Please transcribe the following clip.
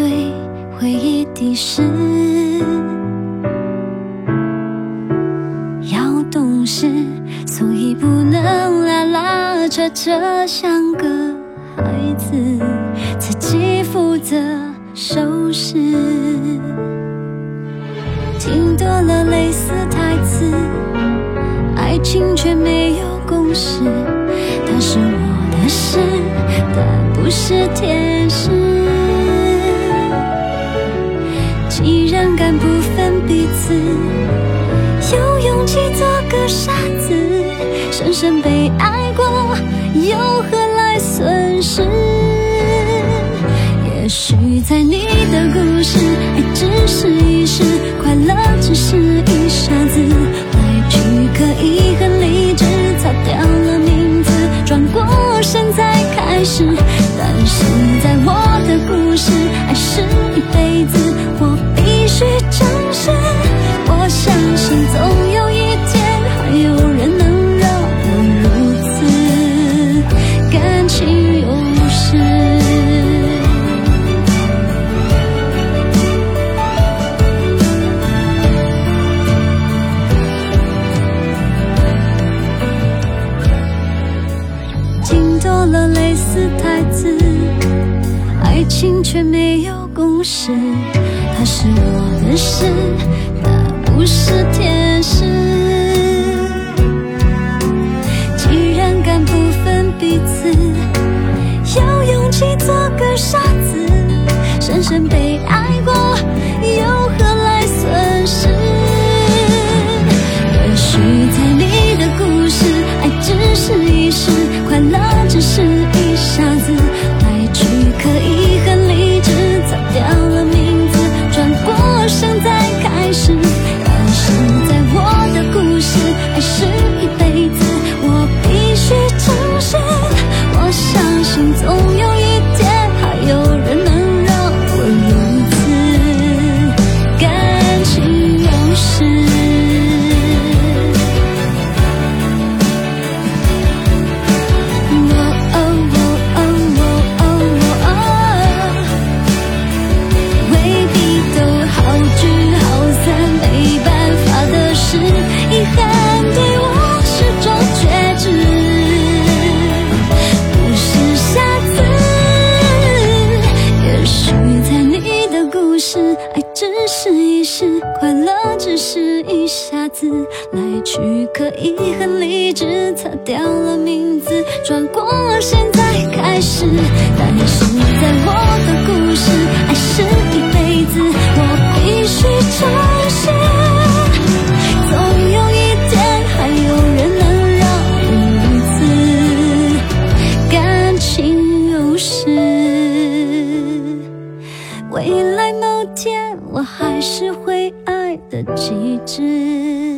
对，回忆的是要懂事，所以不能拉拉扯扯，像个孩子自己负责收拾。听多了类似台词，爱情却没有公式，他是我的诗，他不是天使。敢不分彼此有勇气做个傻子深深被爱过又何来损失？也许在你的故事爱只是一时快乐只是一下子字太字，爱情却没有公式。他是我的事，他不是天使。一下子来去可以很理智，擦掉了名字，转过，现在开始。但是，在我的故事，爱是一辈子，我必须诚实。总有一天，还有人能让我如此感情用事。未来某天，我还是会。的旗帜。